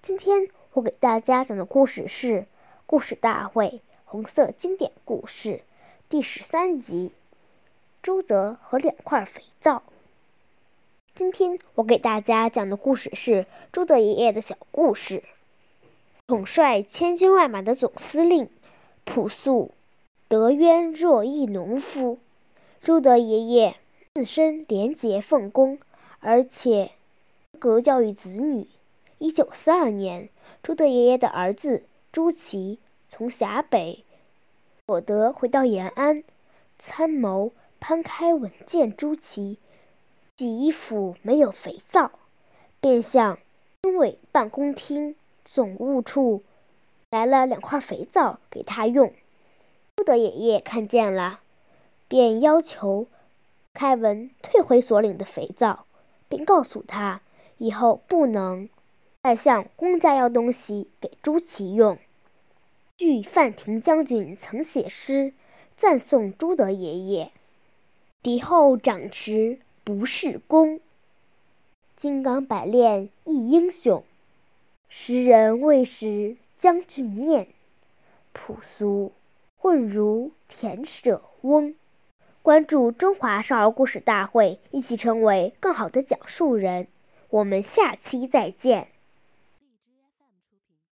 今天我给大家讲的故事是《故事大会红色经典故事》第十三集：朱德和两块肥皂。今天我给大家讲的故事是朱德爷爷的小故事。统帅千军万马的总司令，朴素、德渊若一农夫。朱德爷爷自身廉洁奉公，而且格教育子女。一九四二年，朱德爷爷的儿子朱祁从陕北所得回到延安，参谋潘开文见朱祁洗衣服没有肥皂，便向军委办公厅总务处来了两块肥皂给他用。朱德爷爷看见了，便要求开文退回所领的肥皂，并告诉他以后不能。再向公家要东西给朱祁用。据范廷将军曾写诗赞颂朱德爷爷：“敌后长持不是功，金刚百炼一英雄。时人未识将军面，朴素混如田舍翁。”关注中华少儿故事大会，一起成为更好的讲述人。我们下期再见。